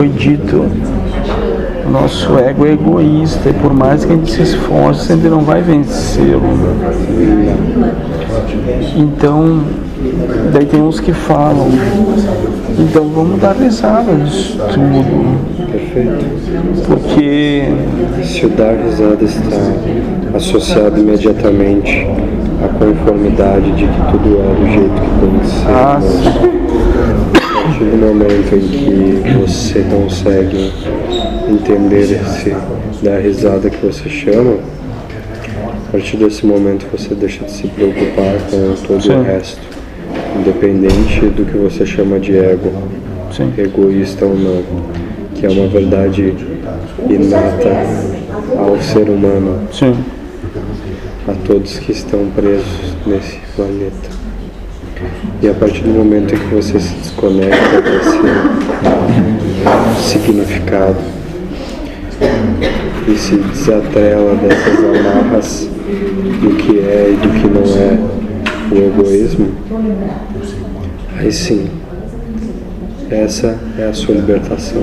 foi dito, o nosso ego é egoísta e por mais que a gente se esforce, a gente não vai vencê-lo. Então, daí tem uns que falam, então vamos dar risada disso tudo. Perfeito. Porque Se o dar risada está associado imediatamente à conformidade de que tudo é do jeito que tem que ser, Ah, né? do momento em que você consegue entender esse dar risada que você chama, a partir desse momento você deixa de se preocupar com todo Sim. o resto, independente do que você chama de ego, sim, egoísta ou não, que é uma verdade inata ao ser humano, sim, a todos que estão presos nesse planeta. E a partir do momento em que você se desconecta desse significado e se desatrela dessas amarras do que é e do que não é o egoísmo, aí sim, essa é a sua libertação.